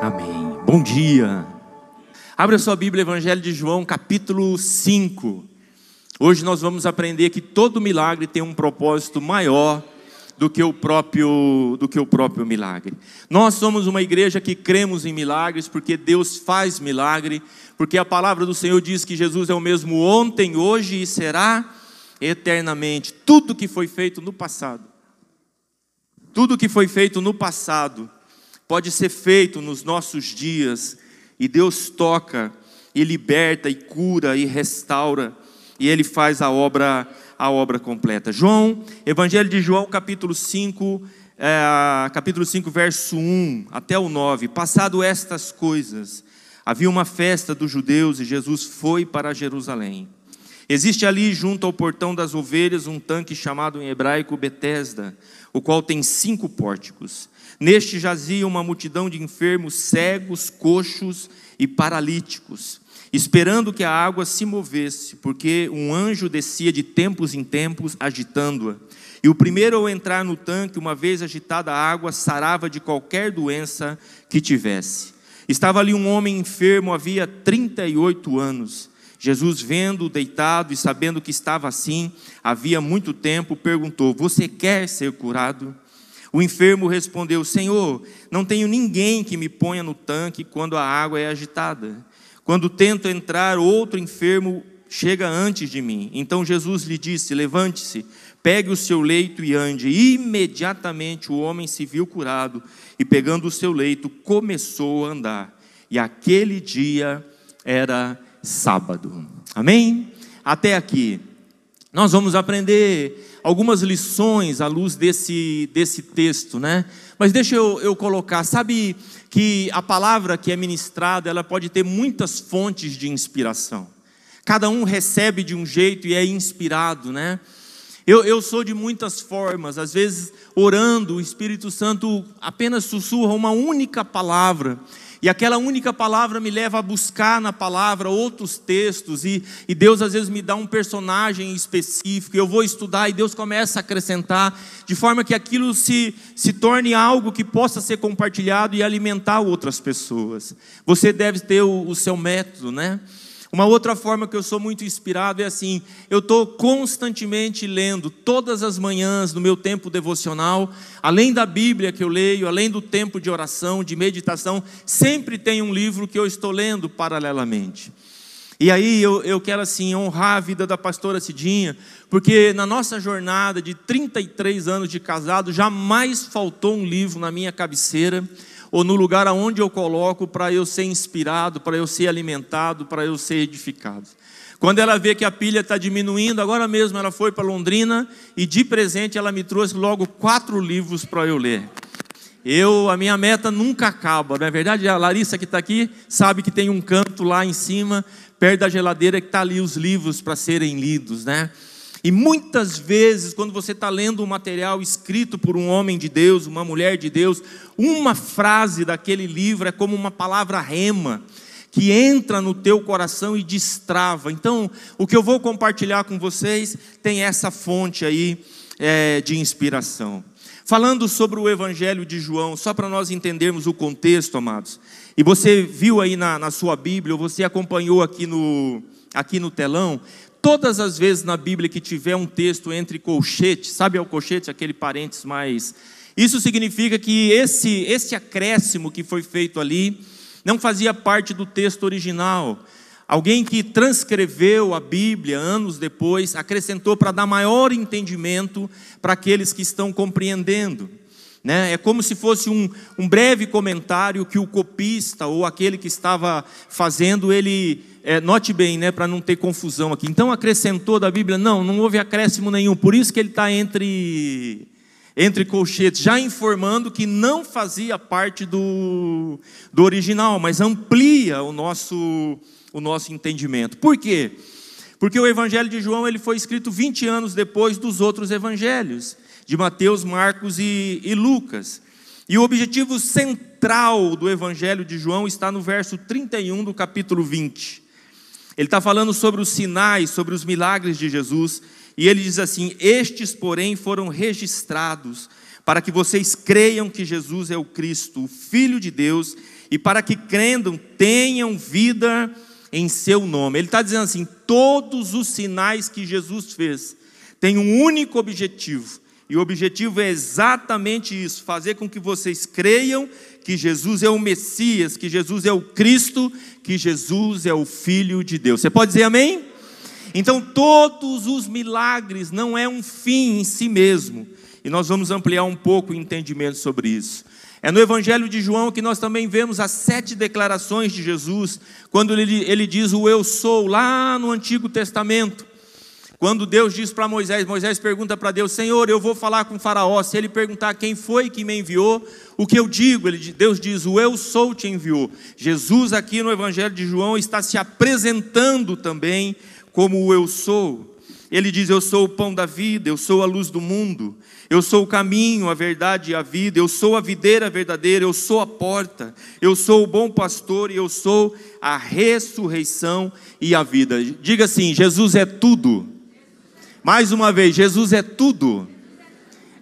Amém. Bom dia. Abra sua Bíblia, Evangelho de João, capítulo 5. Hoje nós vamos aprender que todo milagre tem um propósito maior do que o próprio do que o próprio milagre. Nós somos uma igreja que cremos em milagres porque Deus faz milagre, porque a palavra do Senhor diz que Jesus é o mesmo ontem, hoje e será eternamente. Tudo que foi feito no passado. Tudo que foi feito no passado pode ser feito nos nossos dias, e Deus toca, e liberta, e cura, e restaura, e Ele faz a obra, a obra completa. João, Evangelho de João, capítulo 5, é, capítulo 5, verso 1 até o 9. Passado estas coisas, havia uma festa dos judeus e Jesus foi para Jerusalém. Existe ali, junto ao portão das ovelhas, um tanque chamado em hebraico Betesda, o qual tem cinco pórticos. Neste jazia uma multidão de enfermos, cegos, coxos e paralíticos, esperando que a água se movesse, porque um anjo descia de tempos em tempos, agitando-a. E o primeiro ao entrar no tanque, uma vez agitada a água, sarava de qualquer doença que tivesse. Estava ali um homem enfermo, havia 38 anos. Jesus, vendo-o deitado e sabendo que estava assim, havia muito tempo, perguntou: Você quer ser curado? O enfermo respondeu: Senhor, não tenho ninguém que me ponha no tanque quando a água é agitada. Quando tento entrar, outro enfermo chega antes de mim. Então Jesus lhe disse: Levante-se, pegue o seu leito e ande. Imediatamente o homem se viu curado e, pegando o seu leito, começou a andar. E aquele dia era sábado. Amém? Até aqui. Nós vamos aprender algumas lições à luz desse, desse texto, né? Mas deixa eu, eu colocar, sabe que a palavra que é ministrada, ela pode ter muitas fontes de inspiração. Cada um recebe de um jeito e é inspirado, né? Eu, eu sou de muitas formas, às vezes orando, o Espírito Santo apenas sussurra uma única palavra, e aquela única palavra me leva a buscar na palavra outros textos, e, e Deus às vezes me dá um personagem específico, eu vou estudar, e Deus começa a acrescentar, de forma que aquilo se, se torne algo que possa ser compartilhado e alimentar outras pessoas. Você deve ter o, o seu método, né? Uma outra forma que eu sou muito inspirado é assim: eu estou constantemente lendo, todas as manhãs, no meu tempo devocional, além da Bíblia que eu leio, além do tempo de oração, de meditação, sempre tem um livro que eu estou lendo paralelamente. E aí eu, eu quero assim honrar a vida da pastora Cidinha, porque na nossa jornada de 33 anos de casado, jamais faltou um livro na minha cabeceira ou no lugar aonde eu coloco para eu ser inspirado, para eu ser alimentado, para eu ser edificado. Quando ela vê que a pilha está diminuindo, agora mesmo ela foi para Londrina e de presente ela me trouxe logo quatro livros para eu ler. Eu, a minha meta nunca acaba, não é verdade? A Larissa que está aqui sabe que tem um canto lá em cima, perto da geladeira, que está ali os livros para serem lidos, né? E muitas vezes, quando você está lendo um material escrito por um homem de Deus, uma mulher de Deus, uma frase daquele livro é como uma palavra rema, que entra no teu coração e destrava. Então, o que eu vou compartilhar com vocês tem essa fonte aí é, de inspiração. Falando sobre o Evangelho de João, só para nós entendermos o contexto, amados. E você viu aí na, na sua Bíblia, ou você acompanhou aqui no, aqui no telão, Todas as vezes na Bíblia que tiver um texto entre colchetes, sabe o colchete, aquele parênteses mais. Isso significa que esse, esse acréscimo que foi feito ali não fazia parte do texto original. Alguém que transcreveu a Bíblia anos depois acrescentou para dar maior entendimento para aqueles que estão compreendendo. Né? É como se fosse um, um breve comentário que o copista ou aquele que estava fazendo ele é, note bem, né, para não ter confusão aqui. Então acrescentou da Bíblia? Não, não houve acréscimo nenhum. Por isso que ele está entre entre colchetes, já informando que não fazia parte do, do original, mas amplia o nosso, o nosso entendimento. Por quê? Porque o Evangelho de João ele foi escrito 20 anos depois dos outros evangelhos, de Mateus, Marcos e, e Lucas. E o objetivo central do Evangelho de João está no verso 31 do capítulo 20. Ele está falando sobre os sinais, sobre os milagres de Jesus, e ele diz assim: Estes, porém, foram registrados para que vocês creiam que Jesus é o Cristo, o Filho de Deus, e para que crendam, tenham vida em seu nome. Ele está dizendo assim: todos os sinais que Jesus fez têm um único objetivo, e o objetivo é exatamente isso: fazer com que vocês creiam que Jesus é o Messias, que Jesus é o Cristo, que Jesus é o Filho de Deus. Você pode dizer amém? Então, todos os milagres não é um fim em si mesmo, e nós vamos ampliar um pouco o entendimento sobre isso. É no Evangelho de João que nós também vemos as sete declarações de Jesus, quando ele, ele diz o eu sou, lá no Antigo Testamento. Quando Deus diz para Moisés, Moisés pergunta para Deus: Senhor, eu vou falar com Faraó. Se ele perguntar quem foi que me enviou, o que eu digo? Ele, Deus diz: O eu sou te enviou. Jesus, aqui no Evangelho de João, está se apresentando também como o eu sou. Ele diz: Eu sou o pão da vida, eu sou a luz do mundo, eu sou o caminho, a verdade e a vida, eu sou a videira verdadeira, eu sou a porta, eu sou o bom pastor e eu sou a ressurreição e a vida. Diga assim: Jesus é tudo. Mais uma vez, Jesus é tudo.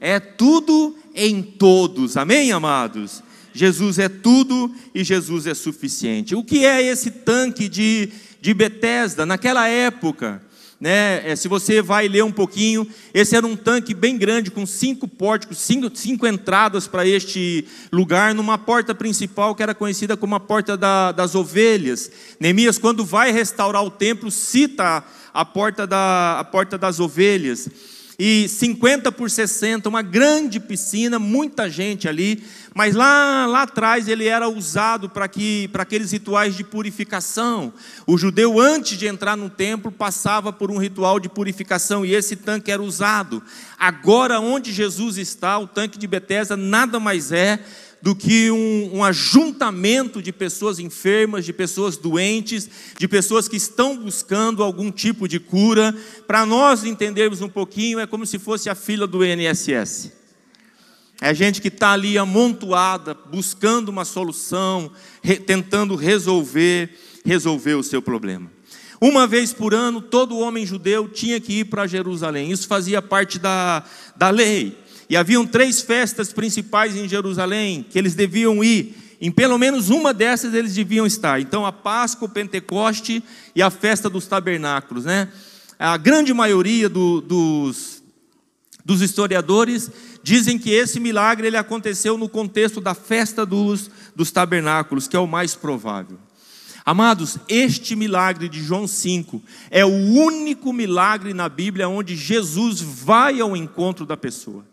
É tudo em todos. Amém, amados? Jesus é tudo e Jesus é suficiente. O que é esse tanque de, de Betesda? Naquela época, né, é, se você vai ler um pouquinho, esse era um tanque bem grande, com cinco pórticos, cinco, cinco entradas para este lugar, numa porta principal que era conhecida como a porta da, das ovelhas. Neemias, quando vai restaurar o templo, cita a porta, da, a porta das ovelhas. E 50 por 60, uma grande piscina, muita gente ali, mas lá, lá atrás ele era usado para que, aqueles rituais de purificação. O judeu, antes de entrar no templo, passava por um ritual de purificação e esse tanque era usado. Agora, onde Jesus está, o tanque de Betesda nada mais é do que um, um, ajuntamento de pessoas enfermas, de pessoas doentes, de pessoas que estão buscando algum tipo de cura. Para nós entendermos um pouquinho, é como se fosse a fila do INSS. É gente que está ali amontoada, buscando uma solução, re, tentando resolver, resolver o seu problema. Uma vez por ano, todo homem judeu tinha que ir para Jerusalém. Isso fazia parte da, da lei. E haviam três festas principais em Jerusalém que eles deviam ir. Em pelo menos uma dessas eles deviam estar. Então a Páscoa, o Pentecoste e a festa dos tabernáculos, né? A grande maioria do, dos, dos historiadores dizem que esse milagre ele aconteceu no contexto da festa dos, dos tabernáculos, que é o mais provável. Amados, este milagre de João 5 é o único milagre na Bíblia onde Jesus vai ao encontro da pessoa.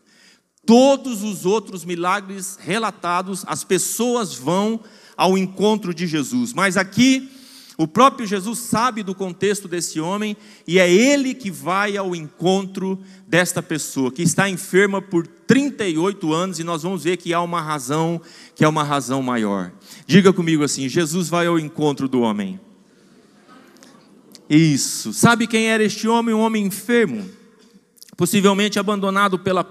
Todos os outros milagres relatados, as pessoas vão ao encontro de Jesus. Mas aqui, o próprio Jesus sabe do contexto desse homem e é ele que vai ao encontro desta pessoa que está enferma por 38 anos e nós vamos ver que há uma razão, que é uma razão maior. Diga comigo assim: Jesus vai ao encontro do homem. Isso. Sabe quem era este homem? Um homem enfermo possivelmente abandonado pela,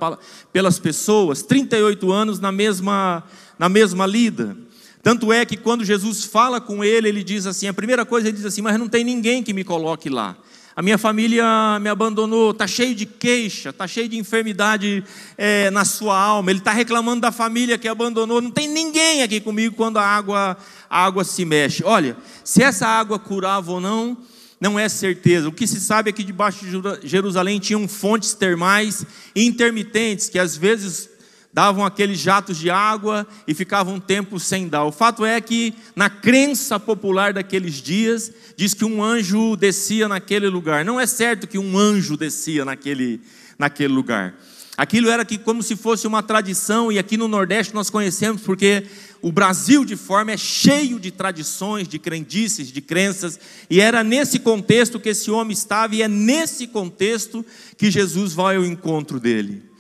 pelas pessoas, 38 anos na mesma, na mesma lida. Tanto é que quando Jesus fala com ele, ele diz assim: a primeira coisa ele diz assim, mas não tem ninguém que me coloque lá. A minha família me abandonou, está cheio de queixa, está cheio de enfermidade é, na sua alma. Ele está reclamando da família que abandonou. Não tem ninguém aqui comigo quando a água, a água se mexe. Olha, se essa água curava ou não, não é certeza. O que se sabe é que debaixo de Jerusalém tinham fontes termais intermitentes, que às vezes davam aqueles jatos de água e ficavam um tempo sem dar. O fato é que, na crença popular daqueles dias, diz que um anjo descia naquele lugar. Não é certo que um anjo descia naquele, naquele lugar. Aquilo era que como se fosse uma tradição, e aqui no Nordeste nós conhecemos porque o Brasil de forma é cheio de tradições, de crendices, de crenças, e era nesse contexto que esse homem estava, e é nesse contexto que Jesus vai ao encontro dele.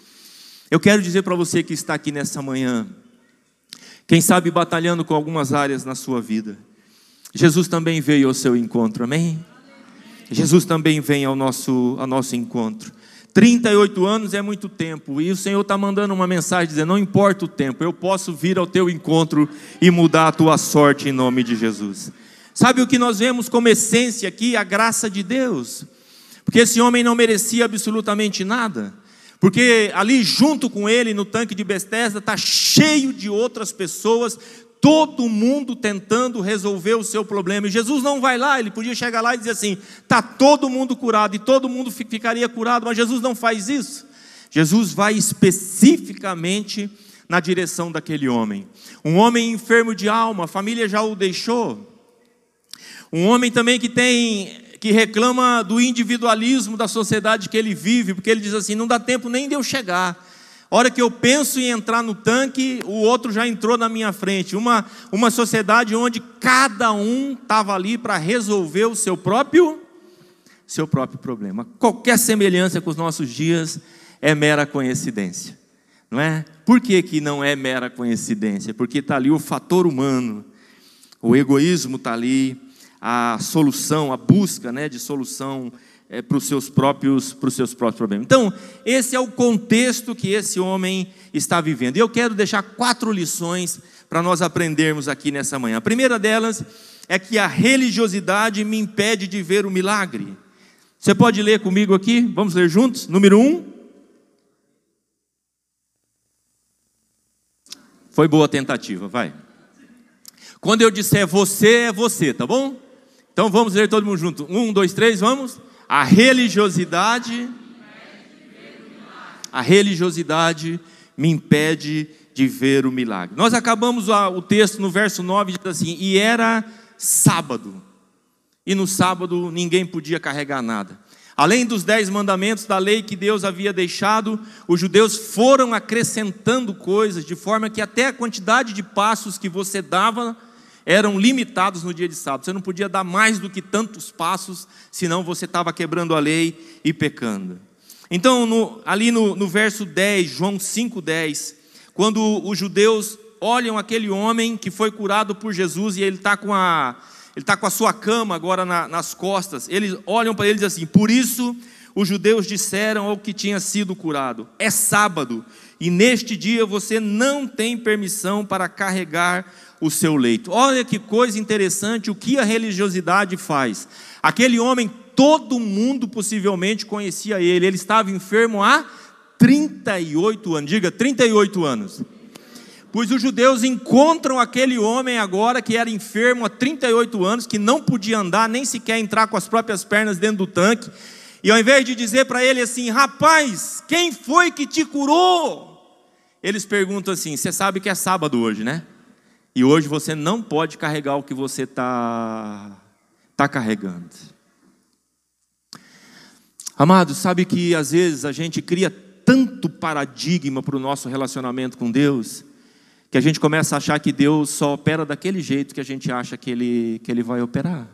Eu quero dizer para você que está aqui nessa manhã, quem sabe batalhando com algumas áreas na sua vida, Jesus também veio ao seu encontro, amém? Jesus também vem ao nosso, ao nosso encontro. 38 anos é muito tempo, e o Senhor está mandando uma mensagem dizendo: não importa o tempo, eu posso vir ao teu encontro e mudar a tua sorte em nome de Jesus. Sabe o que nós vemos como essência aqui? A graça de Deus, porque esse homem não merecia absolutamente nada. Porque ali junto com ele, no tanque de Bethesda, está cheio de outras pessoas, todo mundo tentando resolver o seu problema. E Jesus não vai lá, ele podia chegar lá e dizer assim: está todo mundo curado, e todo mundo ficaria curado, mas Jesus não faz isso. Jesus vai especificamente na direção daquele homem. Um homem enfermo de alma, a família já o deixou. Um homem também que tem que reclama do individualismo da sociedade que ele vive, porque ele diz assim: não dá tempo nem de eu chegar. hora que eu penso em entrar no tanque, o outro já entrou na minha frente. Uma, uma sociedade onde cada um estava ali para resolver o seu próprio, seu próprio problema. Qualquer semelhança com os nossos dias é mera coincidência, não é? Por que, que não é mera coincidência? Porque está ali o fator humano, o egoísmo está ali, a solução, a busca né, de solução é, para os seus próprios para os seus próprios problemas. Então, esse é o contexto que esse homem está vivendo. E eu quero deixar quatro lições para nós aprendermos aqui nessa manhã. A primeira delas é que a religiosidade me impede de ver o milagre. Você pode ler comigo aqui? Vamos ler juntos? Número um. Foi boa tentativa, vai. Quando eu disser você, é você, tá bom? Então vamos ler todo mundo junto. Um, dois, três, vamos. A religiosidade. A religiosidade me impede de ver o milagre. Nós acabamos o texto no verso 9, diz assim: E era sábado, e no sábado ninguém podia carregar nada. Além dos dez mandamentos da lei que Deus havia deixado, os judeus foram acrescentando coisas, de forma que até a quantidade de passos que você dava eram limitados no dia de sábado. Você não podia dar mais do que tantos passos, senão você estava quebrando a lei e pecando. Então, no, ali no, no verso 10, João 5,10, quando os judeus olham aquele homem que foi curado por Jesus e ele está com a ele está com a sua cama agora na, nas costas. Eles olham para ele e dizem assim: Por isso os judeus disseram ao que tinha sido curado: É sábado, e neste dia você não tem permissão para carregar o seu leito. Olha que coisa interessante o que a religiosidade faz. Aquele homem, todo mundo possivelmente conhecia ele, ele estava enfermo há 38 anos, diga 38 anos. Pois os judeus encontram aquele homem agora que era enfermo há 38 anos, que não podia andar, nem sequer entrar com as próprias pernas dentro do tanque, e ao invés de dizer para ele assim: rapaz, quem foi que te curou? Eles perguntam assim: você sabe que é sábado hoje, né? E hoje você não pode carregar o que você está tá carregando. Amado, sabe que às vezes a gente cria tanto paradigma para o nosso relacionamento com Deus, que a gente começa a achar que Deus só opera daquele jeito que a gente acha que Ele, que ele vai operar.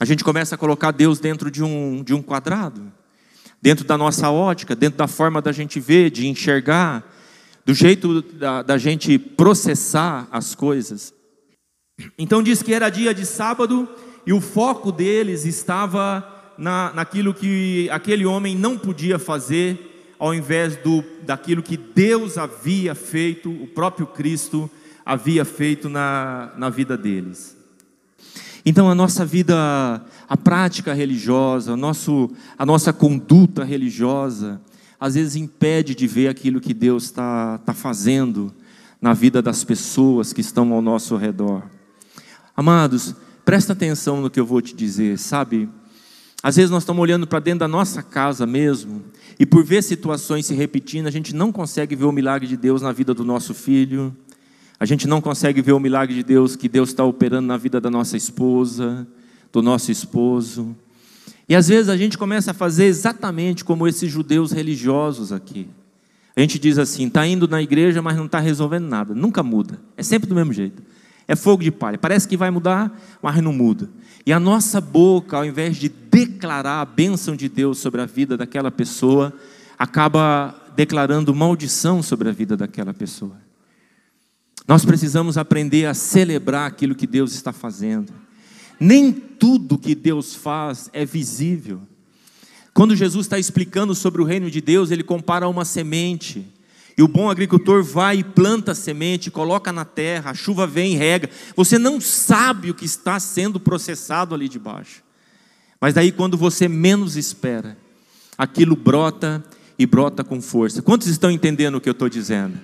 A gente começa a colocar Deus dentro de um, de um quadrado, dentro da nossa ótica, dentro da forma da gente ver, de enxergar do jeito da, da gente processar as coisas. Então diz que era dia de sábado e o foco deles estava na, naquilo que aquele homem não podia fazer, ao invés do, daquilo que Deus havia feito, o próprio Cristo havia feito na, na vida deles. Então a nossa vida, a prática religiosa, nosso, a nossa conduta religiosa, às vezes impede de ver aquilo que Deus está tá fazendo na vida das pessoas que estão ao nosso redor. Amados, presta atenção no que eu vou te dizer, sabe? Às vezes nós estamos olhando para dentro da nossa casa mesmo, e por ver situações se repetindo, a gente não consegue ver o milagre de Deus na vida do nosso filho, a gente não consegue ver o milagre de Deus que Deus está operando na vida da nossa esposa, do nosso esposo. E às vezes a gente começa a fazer exatamente como esses judeus religiosos aqui. A gente diz assim: está indo na igreja, mas não está resolvendo nada. Nunca muda. É sempre do mesmo jeito. É fogo de palha. Parece que vai mudar, mas não muda. E a nossa boca, ao invés de declarar a bênção de Deus sobre a vida daquela pessoa, acaba declarando maldição sobre a vida daquela pessoa. Nós precisamos aprender a celebrar aquilo que Deus está fazendo. Nem tudo que Deus faz é visível. Quando Jesus está explicando sobre o reino de Deus, ele compara uma semente. E o bom agricultor vai e planta a semente, coloca na terra, a chuva vem e rega. Você não sabe o que está sendo processado ali debaixo. Mas daí, quando você menos espera, aquilo brota e brota com força. Quantos estão entendendo o que eu estou dizendo?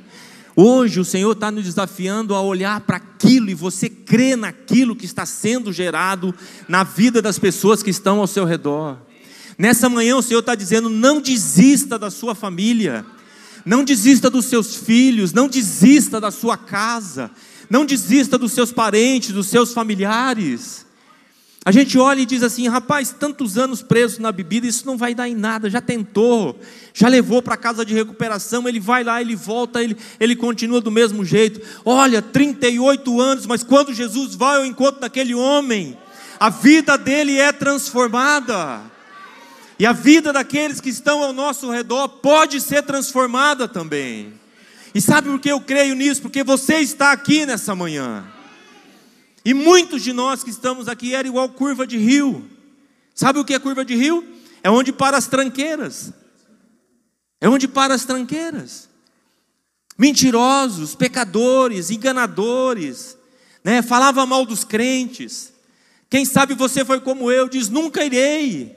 Hoje o Senhor está nos desafiando a olhar para aquilo e você crê naquilo que está sendo gerado na vida das pessoas que estão ao seu redor. Nessa manhã o Senhor está dizendo: não desista da sua família, não desista dos seus filhos, não desista da sua casa, não desista dos seus parentes, dos seus familiares. A gente olha e diz assim: rapaz, tantos anos preso na bebida, isso não vai dar em nada. Já tentou, já levou para casa de recuperação. Ele vai lá, ele volta, ele, ele continua do mesmo jeito. Olha, 38 anos, mas quando Jesus vai ao encontro daquele homem, a vida dele é transformada. E a vida daqueles que estão ao nosso redor pode ser transformada também. E sabe por que eu creio nisso? Porque você está aqui nessa manhã. E muitos de nós que estamos aqui era igual curva de rio. Sabe o que é curva de rio? É onde para as tranqueiras. É onde para as tranqueiras. Mentirosos, pecadores, enganadores, né? Falava mal dos crentes. Quem sabe você foi como eu, diz: nunca irei.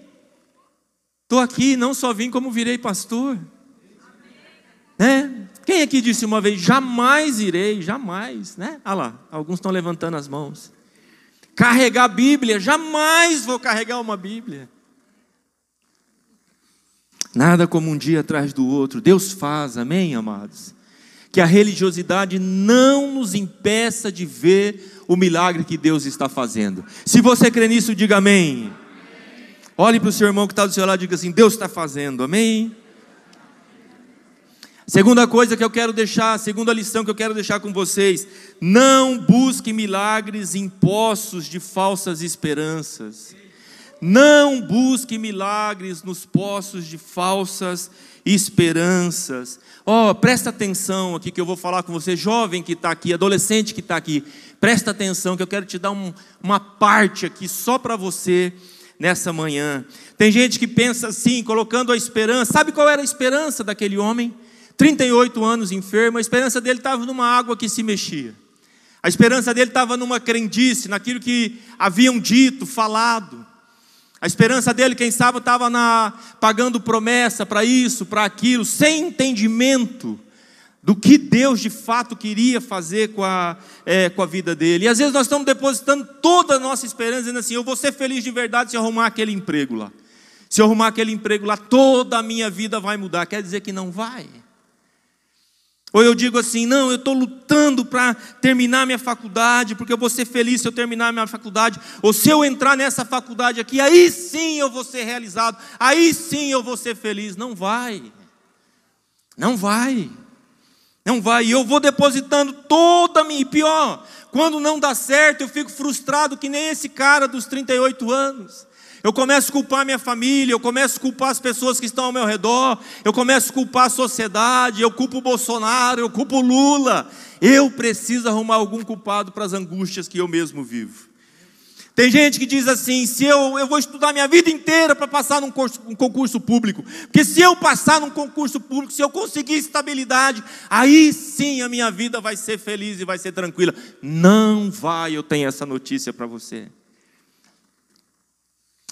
Estou aqui, não só vim como virei pastor. Quem aqui disse uma vez, jamais irei, jamais, né? Ah lá, alguns estão levantando as mãos. Carregar a Bíblia, jamais vou carregar uma Bíblia. Nada como um dia atrás do outro. Deus faz, amém, amados? Que a religiosidade não nos impeça de ver o milagre que Deus está fazendo. Se você crê nisso, diga amém. Olhe para o seu irmão que está do seu lado e diga assim: Deus está fazendo, amém? Segunda coisa que eu quero deixar, segunda lição que eu quero deixar com vocês: não busque milagres em poços de falsas esperanças. Não busque milagres nos poços de falsas esperanças. Ó, oh, presta atenção aqui que eu vou falar com você, jovem que está aqui, adolescente que está aqui. Presta atenção que eu quero te dar um, uma parte aqui só para você nessa manhã. Tem gente que pensa assim, colocando a esperança. Sabe qual era a esperança daquele homem? 38 anos enfermo, a esperança dele estava numa água que se mexia. A esperança dele estava numa crendice, naquilo que haviam dito, falado. A esperança dele, quem sabe, estava pagando promessa para isso, para aquilo, sem entendimento do que Deus de fato queria fazer com a, é, com a vida dele. E às vezes nós estamos depositando toda a nossa esperança, dizendo assim: eu vou ser feliz de verdade se arrumar aquele emprego lá. Se eu arrumar aquele emprego lá, toda a minha vida vai mudar. Quer dizer que não vai. Ou eu digo assim: não, eu estou lutando para terminar minha faculdade, porque eu vou ser feliz se eu terminar minha faculdade. Ou se eu entrar nessa faculdade aqui, aí sim eu vou ser realizado, aí sim eu vou ser feliz. Não vai, não vai, não vai. E eu vou depositando toda a minha. E pior, quando não dá certo, eu fico frustrado que nem esse cara dos 38 anos. Eu começo a culpar minha família, eu começo a culpar as pessoas que estão ao meu redor, eu começo a culpar a sociedade, eu culpo o Bolsonaro, eu culpo o Lula. Eu preciso arrumar algum culpado para as angústias que eu mesmo vivo. Tem gente que diz assim: se eu, eu vou estudar minha vida inteira para passar num curso, um concurso público, porque se eu passar num concurso público, se eu conseguir estabilidade, aí sim a minha vida vai ser feliz e vai ser tranquila. Não vai, eu tenho essa notícia para você.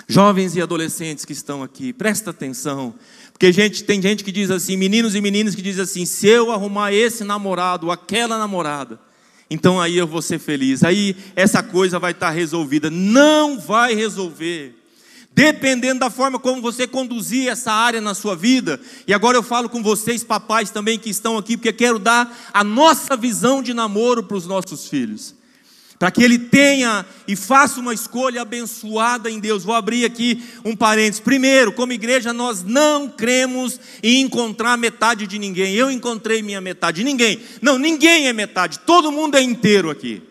Jovens e adolescentes que estão aqui, presta atenção. Porque gente, tem gente que diz assim, meninos e meninas que dizem assim: se eu arrumar esse namorado, aquela namorada, então aí eu vou ser feliz. Aí essa coisa vai estar resolvida. Não vai resolver. Dependendo da forma como você conduzir essa área na sua vida, e agora eu falo com vocês, papais também que estão aqui, porque quero dar a nossa visão de namoro para os nossos filhos para que ele tenha e faça uma escolha abençoada em Deus. Vou abrir aqui um parênteses. Primeiro, como igreja, nós não cremos em encontrar metade de ninguém. Eu encontrei minha metade. Ninguém. Não, ninguém é metade. Todo mundo é inteiro aqui.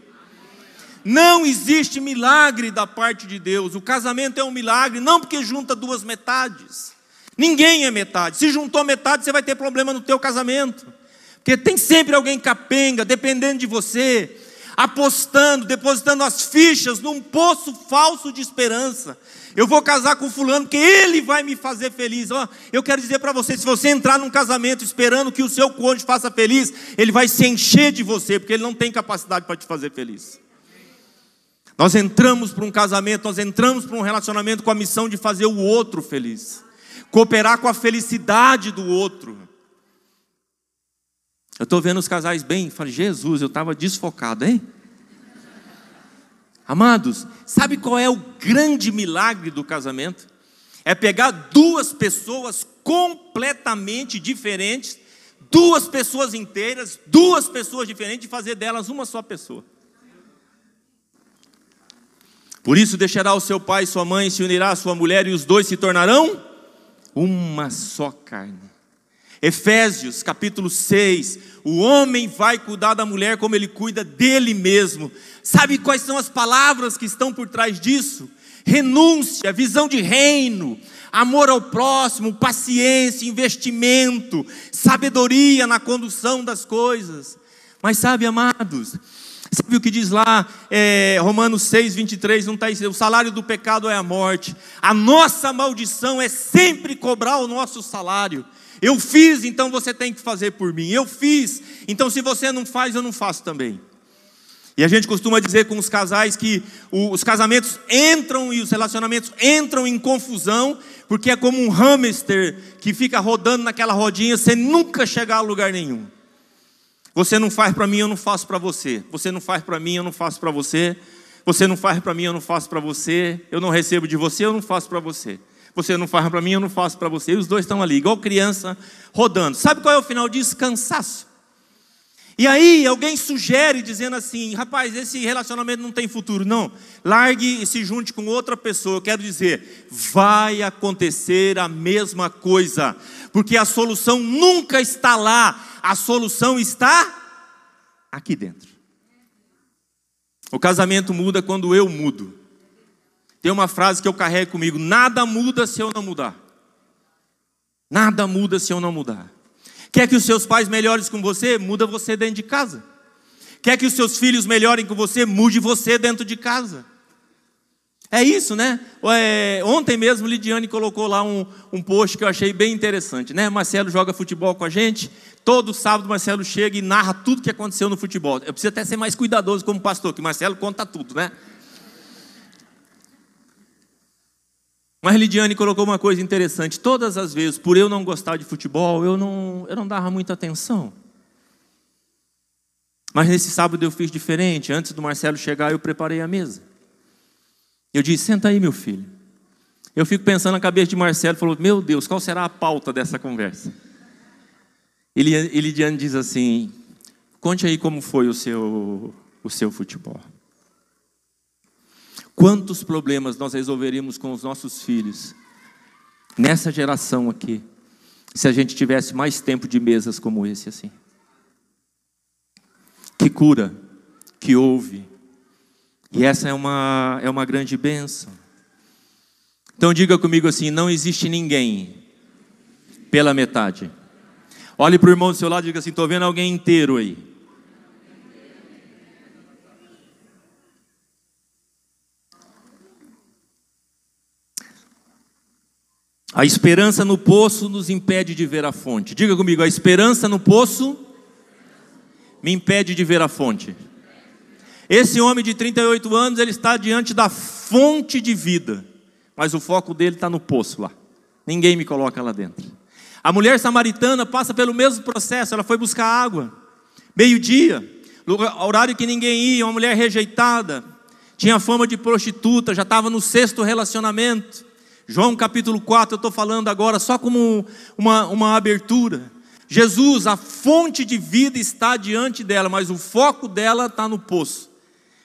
Não existe milagre da parte de Deus. O casamento é um milagre, não porque junta duas metades. Ninguém é metade. Se juntou metade, você vai ter problema no teu casamento. Porque tem sempre alguém capenga, dependendo de você apostando, depositando as fichas num poço falso de esperança. Eu vou casar com fulano porque ele vai me fazer feliz. eu quero dizer para você, se você entrar num casamento esperando que o seu cônjuge faça feliz, ele vai se encher de você, porque ele não tem capacidade para te fazer feliz. Nós entramos para um casamento, nós entramos para um relacionamento com a missão de fazer o outro feliz. cooperar com a felicidade do outro. Eu estou vendo os casais bem, falei, Jesus, eu estava desfocado, hein? Amados, sabe qual é o grande milagre do casamento? É pegar duas pessoas completamente diferentes, duas pessoas inteiras, duas pessoas diferentes e fazer delas uma só pessoa. Por isso deixará o seu pai e sua mãe, se unirá à sua mulher e os dois se tornarão uma só carne. Efésios capítulo 6, o homem vai cuidar da mulher como ele cuida dele mesmo. Sabe quais são as palavras que estão por trás disso? Renúncia, visão de reino, amor ao próximo, paciência, investimento, sabedoria na condução das coisas. Mas sabe, amados, sabe o que diz lá, é, Romanos 6, 23, não está o salário do pecado é a morte, a nossa maldição é sempre cobrar o nosso salário. Eu fiz, então você tem que fazer por mim. Eu fiz, então se você não faz, eu não faço também. E a gente costuma dizer com os casais que os casamentos entram e os relacionamentos entram em confusão, porque é como um hamster que fica rodando naquela rodinha sem nunca chegar a lugar nenhum. Você não faz para mim, eu não faço para você. Você não faz para mim, eu não faço para você. Você não faz para mim, eu não faço para você. Eu não recebo de você, eu não faço para você. Você não faz para mim, eu não faço para você. E os dois estão ali, igual criança, rodando. Sabe qual é o final disso? Cansaço. E aí alguém sugere dizendo assim: rapaz, esse relacionamento não tem futuro. Não, largue e se junte com outra pessoa. Eu quero dizer, vai acontecer a mesma coisa, porque a solução nunca está lá, a solução está aqui dentro. O casamento muda quando eu mudo. Tem uma frase que eu carrego comigo: nada muda se eu não mudar. Nada muda se eu não mudar. Quer que os seus pais melhorem com você? Muda você dentro de casa. Quer que os seus filhos melhorem com você? Mude você dentro de casa. É isso, né? É, ontem mesmo Lidiane colocou lá um, um post que eu achei bem interessante, né? Marcelo joga futebol com a gente. Todo sábado Marcelo chega e narra tudo que aconteceu no futebol. Eu preciso até ser mais cuidadoso como pastor, que Marcelo conta tudo, né? Mas Lidiane colocou uma coisa interessante. Todas as vezes, por eu não gostar de futebol, eu não, eu não dava muita atenção. Mas nesse sábado eu fiz diferente. Antes do Marcelo chegar, eu preparei a mesa. Eu disse: Senta aí, meu filho. Eu fico pensando na cabeça de Marcelo falou: Meu Deus, qual será a pauta dessa conversa? Ele, Lidiane diz assim: Conte aí como foi o seu, o seu futebol. Quantos problemas nós resolveríamos com os nossos filhos nessa geração aqui, se a gente tivesse mais tempo de mesas como esse assim? Que cura, que ouve. E essa é uma, é uma grande bênção. Então diga comigo assim: não existe ninguém pela metade. Olhe para o irmão do seu lado e diga assim: estou vendo alguém inteiro aí. A esperança no poço nos impede de ver a fonte. Diga comigo, a esperança no poço me impede de ver a fonte. Esse homem de 38 anos, ele está diante da fonte de vida, mas o foco dele está no poço lá. Ninguém me coloca lá dentro. A mulher samaritana passa pelo mesmo processo, ela foi buscar água. Meio-dia, horário que ninguém ia, uma mulher rejeitada, tinha fama de prostituta, já estava no sexto relacionamento. João capítulo 4, eu estou falando agora só como uma, uma abertura. Jesus, a fonte de vida está diante dela, mas o foco dela está no poço.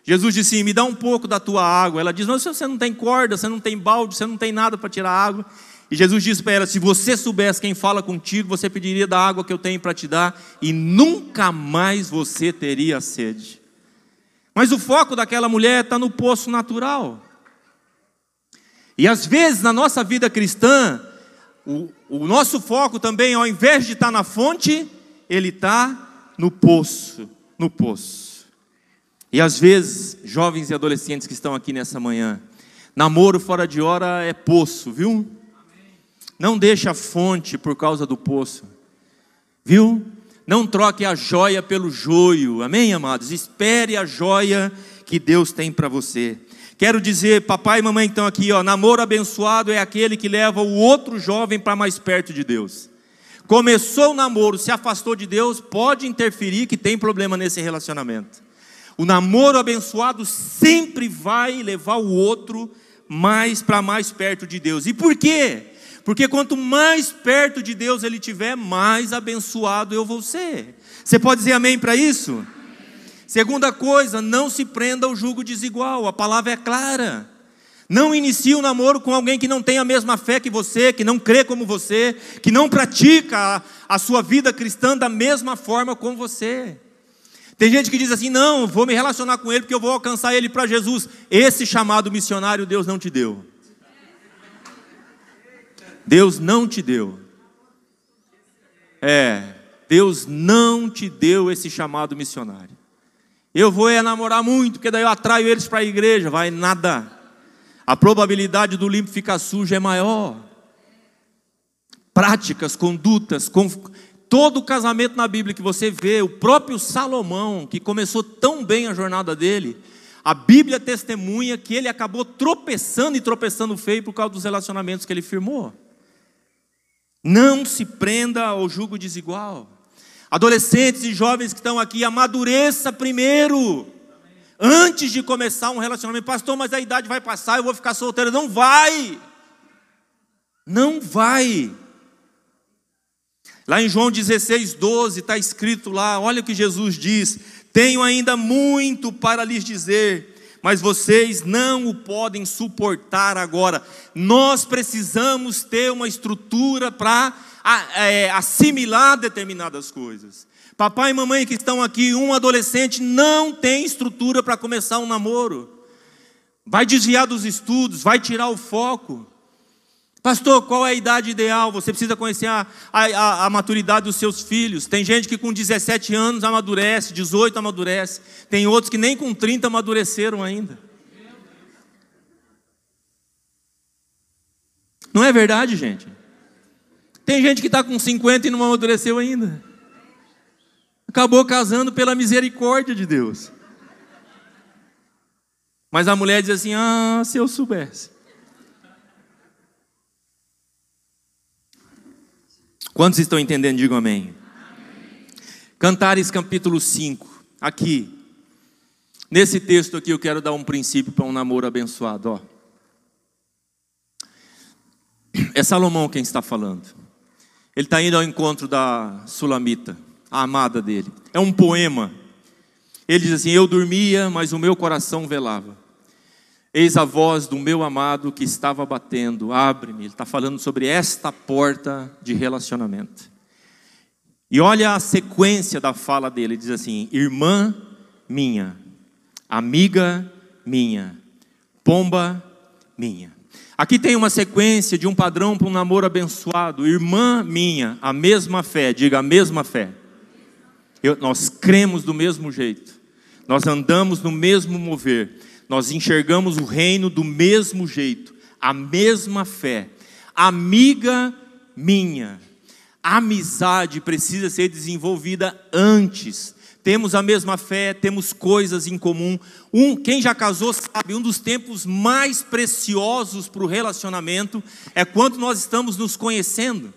Jesus disse: assim, Me dá um pouco da tua água. Ela diz: Mas você não tem corda, você não tem balde, você não tem nada para tirar água. E Jesus disse para ela: Se você soubesse quem fala contigo, você pediria da água que eu tenho para te dar, e nunca mais você teria sede. Mas o foco daquela mulher está no poço natural. E às vezes na nossa vida cristã, o, o nosso foco também, ao invés de estar na fonte, ele está no poço, no poço. E às vezes, jovens e adolescentes que estão aqui nessa manhã, namoro fora de hora é poço, viu? Não deixe a fonte por causa do poço, viu? Não troque a joia pelo joio, amém, amados? Espere a joia que Deus tem para você. Quero dizer, papai e mamãe estão aqui, ó, namoro abençoado é aquele que leva o outro jovem para mais perto de Deus. Começou o namoro, se afastou de Deus, pode interferir que tem problema nesse relacionamento. O namoro abençoado sempre vai levar o outro mais para mais perto de Deus. E por quê? Porque quanto mais perto de Deus ele tiver, mais abençoado eu vou ser. Você pode dizer amém para isso? Segunda coisa, não se prenda ao jugo desigual, a palavra é clara. Não inicie o um namoro com alguém que não tem a mesma fé que você, que não crê como você, que não pratica a, a sua vida cristã da mesma forma como você. Tem gente que diz assim: não, vou me relacionar com ele porque eu vou alcançar ele para Jesus. Esse chamado missionário Deus não te deu. Deus não te deu. É, Deus não te deu esse chamado missionário. Eu vou é namorar muito, porque daí eu atraio eles para a igreja. Vai nada. A probabilidade do limpo ficar sujo é maior. Práticas, condutas, conf... todo casamento na Bíblia que você vê, o próprio Salomão, que começou tão bem a jornada dele, a Bíblia testemunha que ele acabou tropeçando e tropeçando feio por causa dos relacionamentos que ele firmou. Não se prenda ao jugo desigual. Adolescentes e jovens que estão aqui, amadureça primeiro. Antes de começar um relacionamento, pastor, mas a idade vai passar, eu vou ficar solteiro. Não vai. Não vai. Lá em João 16, 12, está escrito lá, olha o que Jesus diz: Tenho ainda muito para lhes dizer, mas vocês não o podem suportar agora. Nós precisamos ter uma estrutura para assimilar determinadas coisas. Papai e mamãe que estão aqui, um adolescente não tem estrutura para começar um namoro. Vai desviar dos estudos, vai tirar o foco. Pastor, qual é a idade ideal? Você precisa conhecer a, a, a, maturidade dos seus filhos. Tem gente que com 17 anos amadurece, 18 amadurece. Tem outros que nem com 30 amadureceram ainda. Não é verdade, gente? Tem gente que está com 50 e não amadureceu ainda. Acabou casando pela misericórdia de Deus. Mas a mulher diz assim: Ah, se eu soubesse. Quantos estão entendendo? Digam amém. amém. Cantares capítulo 5. Aqui. Nesse texto aqui eu quero dar um princípio para um namoro abençoado. Ó. É Salomão quem está falando. Ele está indo ao encontro da Sulamita, a amada dele. É um poema. Ele diz assim: Eu dormia, mas o meu coração velava. Eis a voz do meu amado que estava batendo, abre-me. Ele está falando sobre esta porta de relacionamento. E olha a sequência da fala dele: ele diz assim: Irmã minha, amiga minha, pomba minha. Aqui tem uma sequência de um padrão para um namoro abençoado. Irmã minha, a mesma fé, diga a mesma fé. Eu, nós cremos do mesmo jeito, nós andamos no mesmo mover, nós enxergamos o reino do mesmo jeito, a mesma fé. Amiga minha, amizade precisa ser desenvolvida antes temos a mesma fé, temos coisas em comum. Um, quem já casou sabe, um dos tempos mais preciosos para o relacionamento é quando nós estamos nos conhecendo.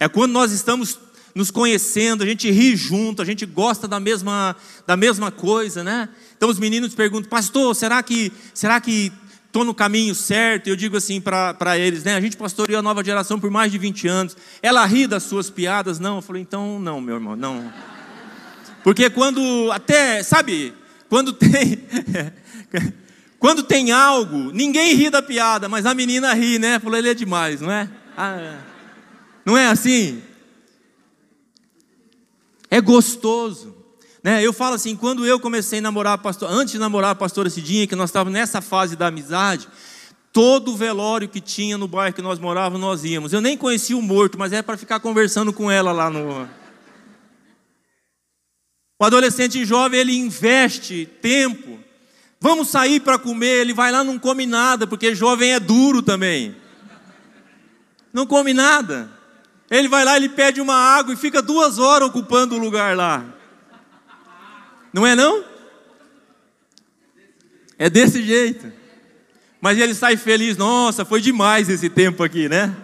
É quando nós estamos nos conhecendo, a gente ri junto, a gente gosta da mesma, da mesma coisa, né? Então os meninos perguntam, pastor, será que será que estou no caminho certo? Eu digo assim para eles, né? A gente pastoreou a nova geração por mais de 20 anos. Ela ri das suas piadas? Não. Eu falei, então não, meu irmão, não. Porque quando até, sabe, quando tem quando tem algo, ninguém ri da piada, mas a menina ri, né? Falou, ele é demais, não é? Ah, é. não é assim? É gostoso. Né? Eu falo assim, quando eu comecei a namorar a pastora, antes de namorar a pastora Cidinha, que nós estávamos nessa fase da amizade, todo o velório que tinha no bairro que nós morávamos, nós íamos. Eu nem conhecia o morto, mas era para ficar conversando com ela lá no, o adolescente jovem, ele investe tempo. Vamos sair para comer, ele vai lá não come nada, porque jovem é duro também. Não come nada. Ele vai lá, ele pede uma água e fica duas horas ocupando o lugar lá. Não é não? É desse jeito. Mas ele sai feliz, nossa, foi demais esse tempo aqui, né?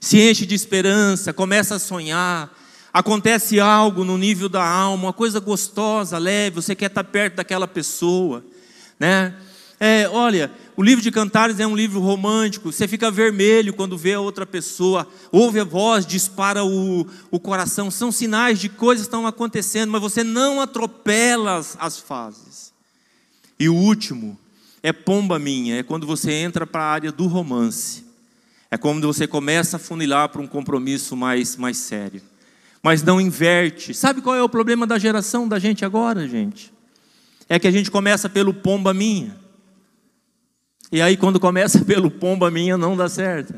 Se enche de esperança, começa a sonhar, acontece algo no nível da alma, uma coisa gostosa, leve, você quer estar perto daquela pessoa, né? É, olha, o livro de Cantares é um livro romântico, você fica vermelho quando vê a outra pessoa, ouve a voz, dispara o, o coração, são sinais de coisas que estão acontecendo, mas você não atropela as, as fases. E o último é pomba minha, é quando você entra para a área do romance, é quando você começa a funilar para um compromisso mais, mais sério mas não inverte. Sabe qual é o problema da geração da gente agora, gente? É que a gente começa pelo pomba minha. E aí, quando começa pelo pomba minha, não dá certo.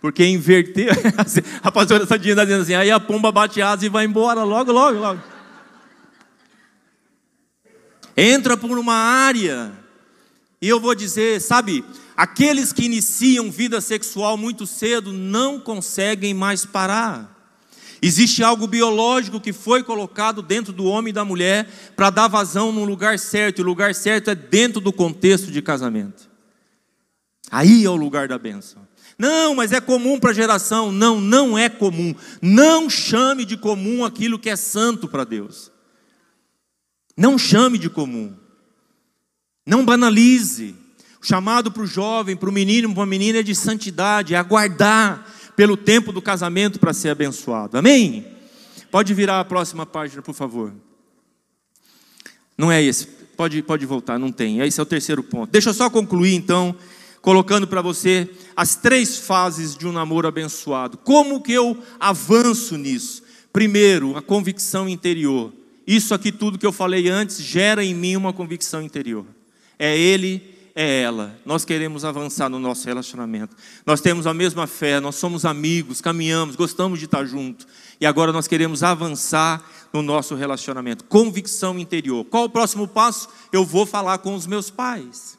Porque inverter. a pastora Sadinha está dizendo assim: aí a pomba bate asa e vai embora, logo, logo, logo. Entra por uma área. E eu vou dizer, sabe, aqueles que iniciam vida sexual muito cedo não conseguem mais parar. Existe algo biológico que foi colocado dentro do homem e da mulher para dar vazão no lugar certo, e o lugar certo é dentro do contexto de casamento. Aí é o lugar da bênção. Não, mas é comum para a geração. Não, não é comum. Não chame de comum aquilo que é santo para Deus. Não chame de comum. Não banalize. O chamado para o jovem, para o menino, para a menina é de santidade, é aguardar pelo tempo do casamento para ser abençoado. Amém? Pode virar a próxima página, por favor. Não é esse. Pode, pode voltar, não tem. Esse é o terceiro ponto. Deixa eu só concluir então, colocando para você as três fases de um namoro abençoado. Como que eu avanço nisso? Primeiro, a convicção interior. Isso aqui tudo que eu falei antes gera em mim uma convicção interior. É ele é ela. Nós queremos avançar no nosso relacionamento. Nós temos a mesma fé, nós somos amigos, caminhamos, gostamos de estar junto. E agora nós queremos avançar no nosso relacionamento. Convicção interior. Qual o próximo passo? Eu vou falar com os meus pais.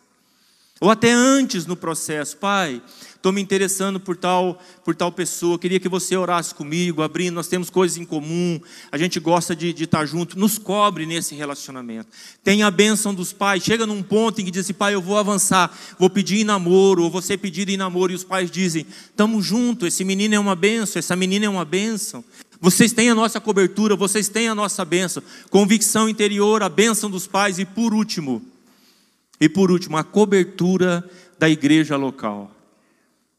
Ou até antes no processo, pai, estou me interessando por tal, por tal pessoa, queria que você orasse comigo, abrindo, nós temos coisas em comum, a gente gosta de, de estar junto, nos cobre nesse relacionamento. Tem a bênção dos pais, chega num ponto em que diz assim, pai, eu vou avançar, vou pedir em namoro, ou você pedir em namoro, e os pais dizem, estamos juntos, esse menino é uma bênção, essa menina é uma bênção. Vocês têm a nossa cobertura, vocês têm a nossa bênção, convicção interior, a bênção dos pais, e por último, e por último, a cobertura da igreja local.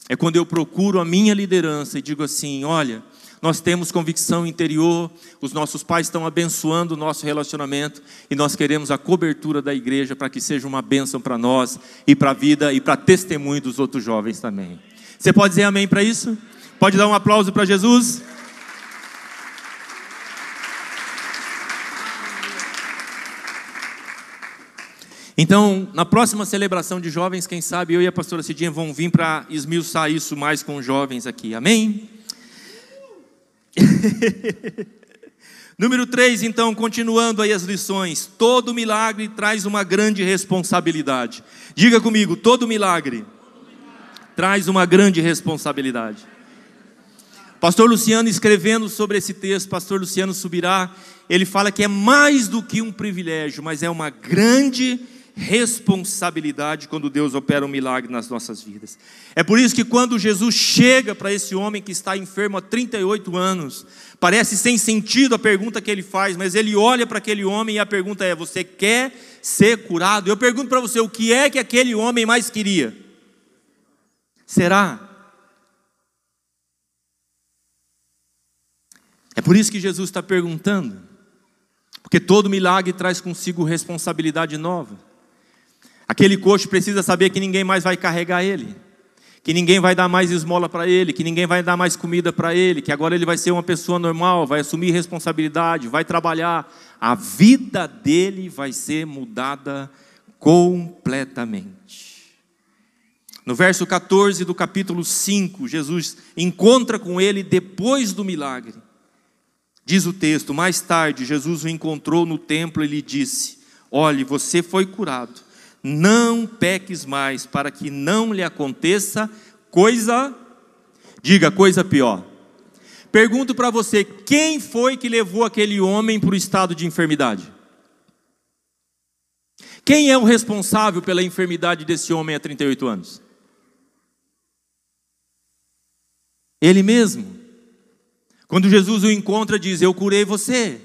É quando eu procuro a minha liderança e digo assim: olha, nós temos convicção interior, os nossos pais estão abençoando o nosso relacionamento e nós queremos a cobertura da igreja para que seja uma bênção para nós e para a vida e para testemunho dos outros jovens também. Você pode dizer amém para isso? Pode dar um aplauso para Jesus? Então, na próxima celebração de jovens, quem sabe eu e a pastora Cidinha vão vir para esmiuçar isso mais com os jovens aqui. Amém? Número 3, então, continuando aí as lições. Todo milagre traz uma grande responsabilidade. Diga comigo, todo milagre traz uma grande responsabilidade. Pastor Luciano escrevendo sobre esse texto, pastor Luciano Subirá, ele fala que é mais do que um privilégio, mas é uma grande responsabilidade responsabilidade quando Deus opera um milagre nas nossas vidas. É por isso que quando Jesus chega para esse homem que está enfermo há 38 anos, parece sem sentido a pergunta que ele faz, mas ele olha para aquele homem e a pergunta é: Você quer ser curado? Eu pergunto para você: o que é que aquele homem mais queria? Será? É por isso que Jesus está perguntando, porque todo milagre traz consigo responsabilidade nova. Aquele coxo precisa saber que ninguém mais vai carregar ele, que ninguém vai dar mais esmola para ele, que ninguém vai dar mais comida para ele, que agora ele vai ser uma pessoa normal, vai assumir responsabilidade, vai trabalhar. A vida dele vai ser mudada completamente. No verso 14 do capítulo 5, Jesus encontra com ele depois do milagre. Diz o texto: mais tarde, Jesus o encontrou no templo e lhe disse: Olhe, você foi curado não peques mais, para que não lhe aconteça coisa, diga coisa pior. Pergunto para você: quem foi que levou aquele homem para o estado de enfermidade? Quem é o responsável pela enfermidade desse homem há 38 anos? Ele mesmo. Quando Jesus o encontra, diz: Eu curei você,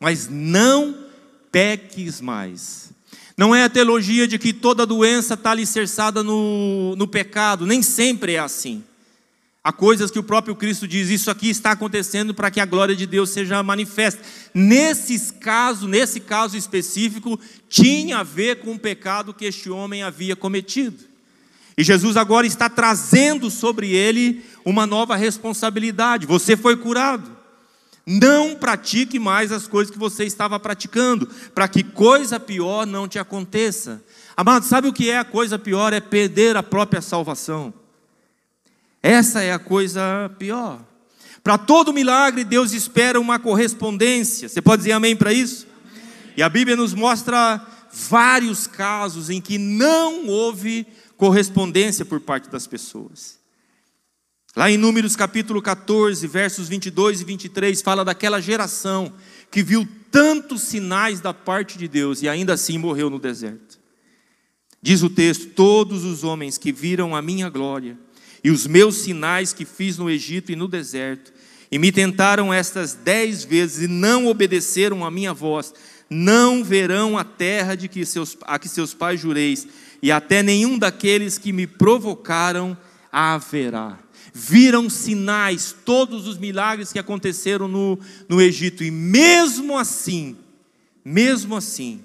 mas não peques mais. Não é a teologia de que toda doença está alicerçada no, no pecado, nem sempre é assim. Há coisas que o próprio Cristo diz, isso aqui está acontecendo para que a glória de Deus seja manifesta. Nesses casos, nesse caso específico, tinha a ver com o pecado que este homem havia cometido. E Jesus agora está trazendo sobre ele uma nova responsabilidade. Você foi curado. Não pratique mais as coisas que você estava praticando, para que coisa pior não te aconteça. Amado, sabe o que é a coisa pior? É perder a própria salvação. Essa é a coisa pior. Para todo milagre, Deus espera uma correspondência. Você pode dizer amém para isso? E a Bíblia nos mostra vários casos em que não houve correspondência por parte das pessoas. Lá em Números capítulo 14, versos 22 e 23, fala daquela geração que viu tantos sinais da parte de Deus e ainda assim morreu no deserto. Diz o texto: Todos os homens que viram a minha glória e os meus sinais que fiz no Egito e no deserto, e me tentaram estas dez vezes e não obedeceram a minha voz, não verão a terra de que seus, a que seus pais jureis, e até nenhum daqueles que me provocaram haverá. Viram sinais, todos os milagres que aconteceram no, no Egito, e mesmo assim, mesmo assim,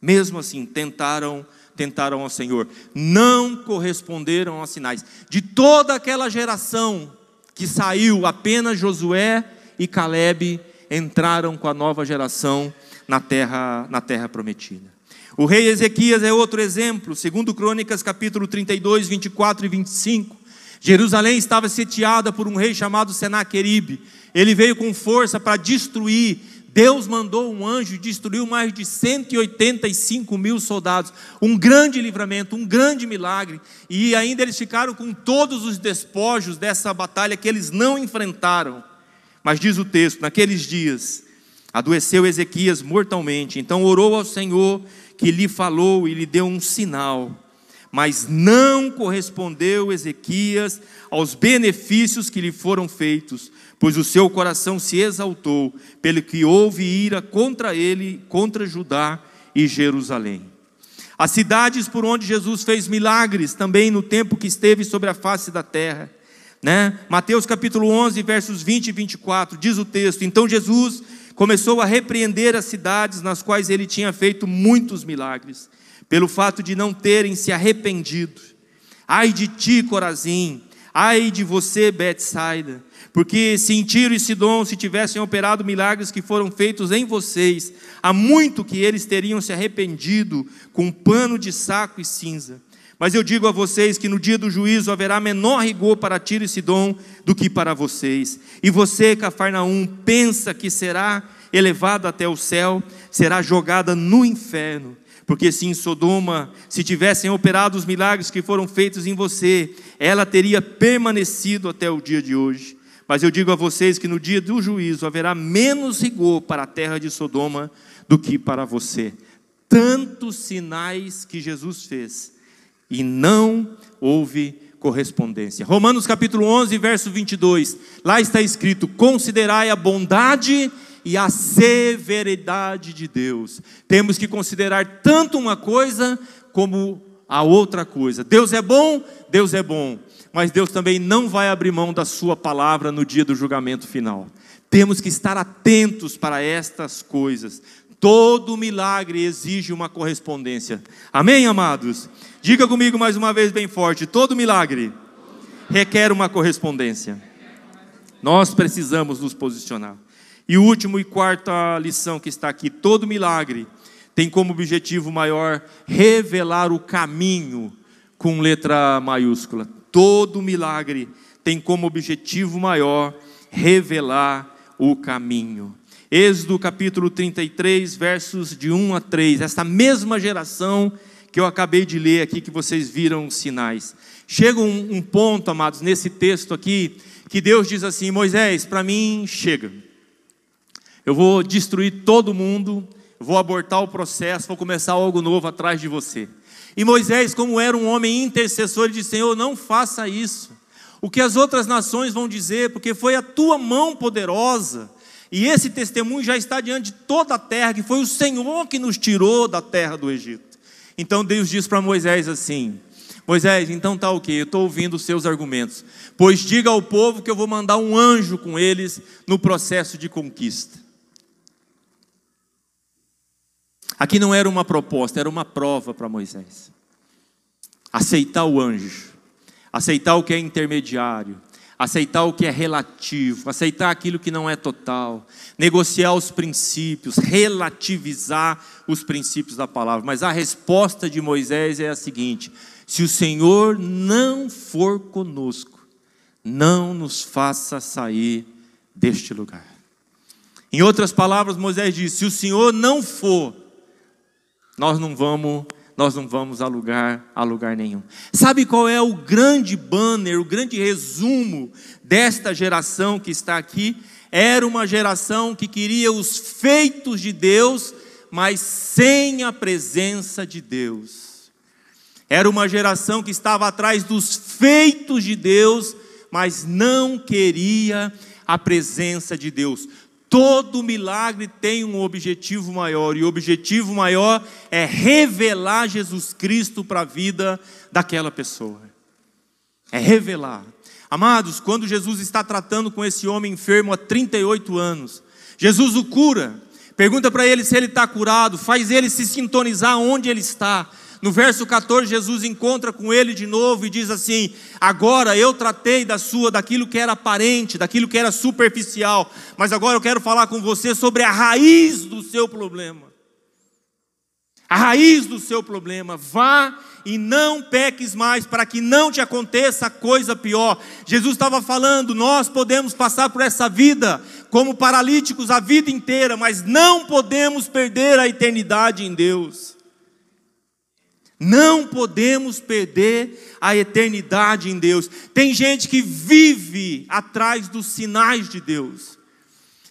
mesmo assim, tentaram tentaram ao Senhor, não corresponderam aos sinais. De toda aquela geração que saiu, apenas Josué e Caleb entraram com a nova geração na terra, na terra prometida. O rei Ezequias é outro exemplo, segundo Crônicas capítulo 32, 24 e 25. Jerusalém estava sitiada por um rei chamado Senaqueribe. Ele veio com força para destruir. Deus mandou um anjo e destruiu mais de 185 mil soldados. Um grande livramento, um grande milagre. E ainda eles ficaram com todos os despojos dessa batalha que eles não enfrentaram. Mas diz o texto: naqueles dias adoeceu Ezequias mortalmente. Então orou ao Senhor que lhe falou e lhe deu um sinal. Mas não correspondeu Ezequias aos benefícios que lhe foram feitos, pois o seu coração se exaltou, pelo que houve ira contra ele, contra Judá e Jerusalém. As cidades por onde Jesus fez milagres, também no tempo que esteve sobre a face da terra. Né? Mateus capítulo 11, versos 20 e 24, diz o texto: Então Jesus começou a repreender as cidades nas quais ele tinha feito muitos milagres, pelo fato de não terem se arrependido. Ai de ti, Corazim, ai de você, Betsaida, porque se em Tiro e Sidom se tivessem operado milagres que foram feitos em vocês, há muito que eles teriam se arrependido com pano de saco e cinza. Mas eu digo a vocês que no dia do juízo haverá menor rigor para Tiro e Sidom do que para vocês. E você, Cafarnaum, pensa que será elevado até o céu, será jogada no inferno. Porque se em Sodoma se tivessem operado os milagres que foram feitos em você, ela teria permanecido até o dia de hoje. Mas eu digo a vocês que no dia do juízo haverá menos rigor para a terra de Sodoma do que para você. Tantos sinais que Jesus fez e não houve correspondência. Romanos capítulo 11, verso 22. Lá está escrito: "Considerai a bondade e a severidade de Deus". Temos que considerar tanto uma coisa como a outra coisa. Deus é bom, Deus é bom, mas Deus também não vai abrir mão da sua palavra no dia do julgamento final. Temos que estar atentos para estas coisas. Todo milagre exige uma correspondência. Amém, amados? Diga comigo mais uma vez bem forte: todo milagre requer uma correspondência. Nós precisamos nos posicionar. E o último e quarta lição que está aqui: todo milagre tem como objetivo maior revelar o caminho com letra maiúscula. Todo milagre tem como objetivo maior revelar o caminho. Êxodo capítulo 33, versos de 1 a 3. Esta mesma geração que eu acabei de ler aqui, que vocês viram os sinais. Chega um, um ponto, amados, nesse texto aqui, que Deus diz assim: Moisés, para mim chega. Eu vou destruir todo mundo, vou abortar o processo, vou começar algo novo atrás de você. E Moisés, como era um homem intercessor, ele disse: Senhor, não faça isso. O que as outras nações vão dizer, porque foi a tua mão poderosa, e esse testemunho já está diante de toda a terra, que foi o Senhor que nos tirou da terra do Egito. Então Deus diz para Moisés assim: Moisés, então tá ok, eu estou ouvindo os seus argumentos. Pois diga ao povo que eu vou mandar um anjo com eles no processo de conquista. Aqui não era uma proposta, era uma prova para Moisés. Aceitar o anjo, aceitar o que é intermediário, aceitar o que é relativo, aceitar aquilo que não é total, negociar os princípios, relativizar os princípios da palavra. Mas a resposta de Moisés é a seguinte: se o Senhor não for conosco, não nos faça sair deste lugar. Em outras palavras, Moisés diz: se o Senhor não for, nós não vamos, nós não vamos a lugar, a lugar nenhum. Sabe qual é o grande banner, o grande resumo desta geração que está aqui? Era uma geração que queria os feitos de Deus, mas sem a presença de Deus. Era uma geração que estava atrás dos feitos de Deus, mas não queria a presença de Deus. Todo milagre tem um objetivo maior, e o objetivo maior é revelar Jesus Cristo para a vida daquela pessoa. É revelar. Amados, quando Jesus está tratando com esse homem enfermo há 38 anos, Jesus o cura, pergunta para ele se ele está curado, faz ele se sintonizar onde ele está. No verso 14, Jesus encontra com ele de novo e diz assim: Agora eu tratei da sua, daquilo que era aparente, daquilo que era superficial, mas agora eu quero falar com você sobre a raiz do seu problema. A raiz do seu problema. Vá e não peques mais, para que não te aconteça coisa pior. Jesus estava falando: nós podemos passar por essa vida como paralíticos a vida inteira, mas não podemos perder a eternidade em Deus. Não podemos perder a eternidade em Deus. Tem gente que vive atrás dos sinais de Deus.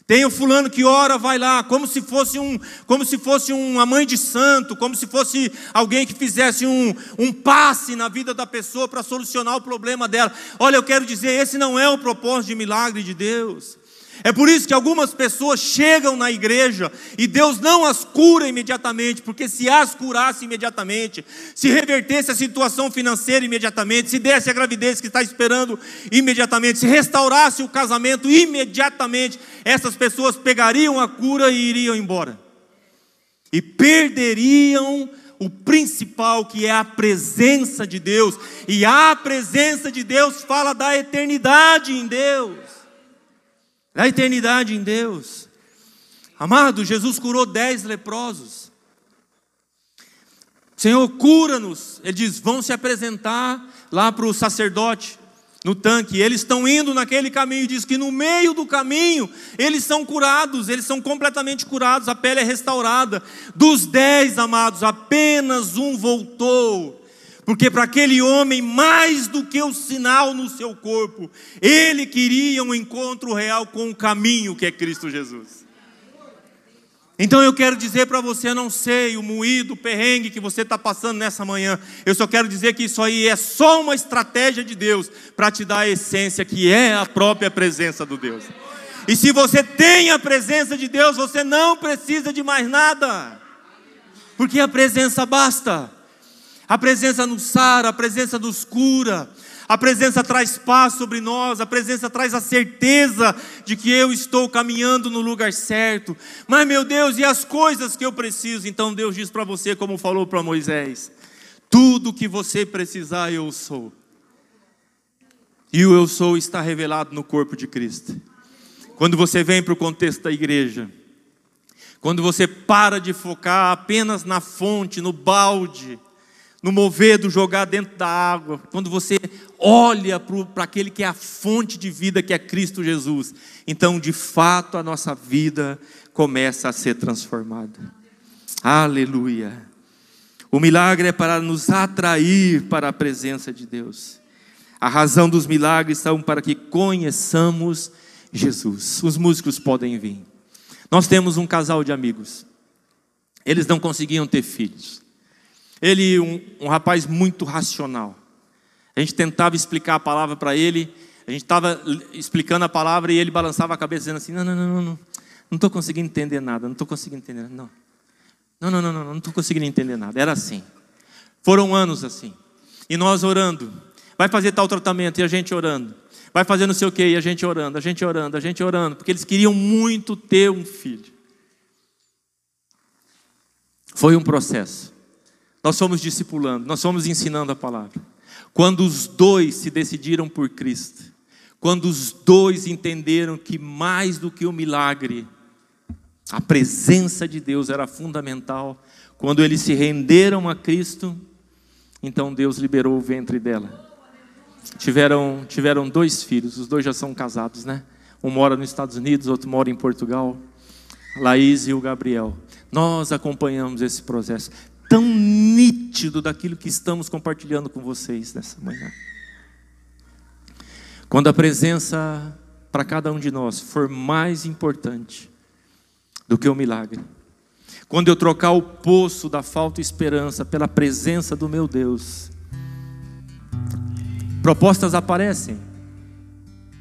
Tem o fulano que ora, vai lá, como se fosse um, como se fosse uma mãe de santo, como se fosse alguém que fizesse um, um passe na vida da pessoa para solucionar o problema dela. Olha, eu quero dizer, esse não é o propósito de milagre de Deus. É por isso que algumas pessoas chegam na igreja e Deus não as cura imediatamente, porque se as curasse imediatamente, se revertesse a situação financeira imediatamente, se desse a gravidez que está esperando imediatamente, se restaurasse o casamento imediatamente, essas pessoas pegariam a cura e iriam embora. E perderiam o principal que é a presença de Deus, e a presença de Deus fala da eternidade em Deus da eternidade em Deus. Amado, Jesus curou dez leprosos. Senhor, cura-nos. Ele diz: vão se apresentar lá para o sacerdote, no tanque. Eles estão indo naquele caminho. Diz que no meio do caminho eles são curados, eles são completamente curados, a pele é restaurada. Dos dez amados, apenas um voltou porque para aquele homem, mais do que o sinal no seu corpo, ele queria um encontro real com o caminho que é Cristo Jesus. Então eu quero dizer para você, não sei o moído, o perrengue que você está passando nessa manhã, eu só quero dizer que isso aí é só uma estratégia de Deus para te dar a essência que é a própria presença do Deus. E se você tem a presença de Deus, você não precisa de mais nada, porque a presença basta. A presença nos sara, a presença nos cura, a presença traz paz sobre nós, a presença traz a certeza de que eu estou caminhando no lugar certo. Mas, meu Deus, e as coisas que eu preciso? Então Deus diz para você, como falou para Moisés: tudo que você precisar, eu sou. E o eu sou está revelado no corpo de Cristo. Quando você vem para o contexto da igreja, quando você para de focar apenas na fonte, no balde, no mover do jogar dentro da água, quando você olha para aquele que é a fonte de vida, que é Cristo Jesus, então de fato a nossa vida começa a ser transformada. Aleluia. O milagre é para nos atrair para a presença de Deus. A razão dos milagres são para que conheçamos Jesus. Os músicos podem vir. Nós temos um casal de amigos. Eles não conseguiam ter filhos. Ele, um, um rapaz muito racional. A gente tentava explicar a palavra para ele, a gente estava explicando a palavra e ele balançava a cabeça dizendo assim: não, não, não, não, não estou conseguindo entender nada, não estou conseguindo entender nada. Não. Não, não, não, não, não estou conseguindo entender nada. Era assim. Foram anos assim. E nós orando. Vai fazer tal tratamento e a gente orando. Vai fazer não sei o que e a gente orando, a gente orando, a gente orando, porque eles queriam muito ter um filho. Foi um processo. Nós fomos discipulando, nós fomos ensinando a palavra. Quando os dois se decidiram por Cristo, quando os dois entenderam que mais do que o milagre, a presença de Deus era fundamental. Quando eles se renderam a Cristo, então Deus liberou o ventre dela. Tiveram, tiveram dois filhos, os dois já são casados, né? Um mora nos Estados Unidos, outro mora em Portugal. Laís e o Gabriel. Nós acompanhamos esse processo tão nítido daquilo que estamos compartilhando com vocês nessa manhã. Quando a presença para cada um de nós for mais importante do que o milagre. Quando eu trocar o poço da falta de esperança pela presença do meu Deus, propostas aparecem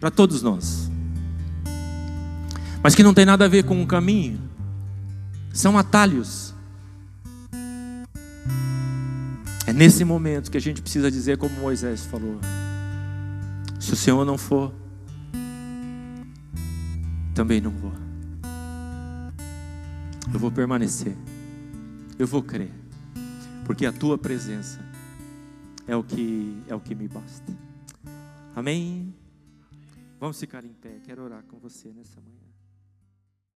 para todos nós, mas que não tem nada a ver com o caminho, são atalhos. É nesse momento que a gente precisa dizer, como Moisés falou: se o Senhor não for, também não vou. Eu vou permanecer. Eu vou crer. Porque a tua presença é o que é o que me basta. Amém. Vamos ficar em pé. Quero orar com você nessa manhã.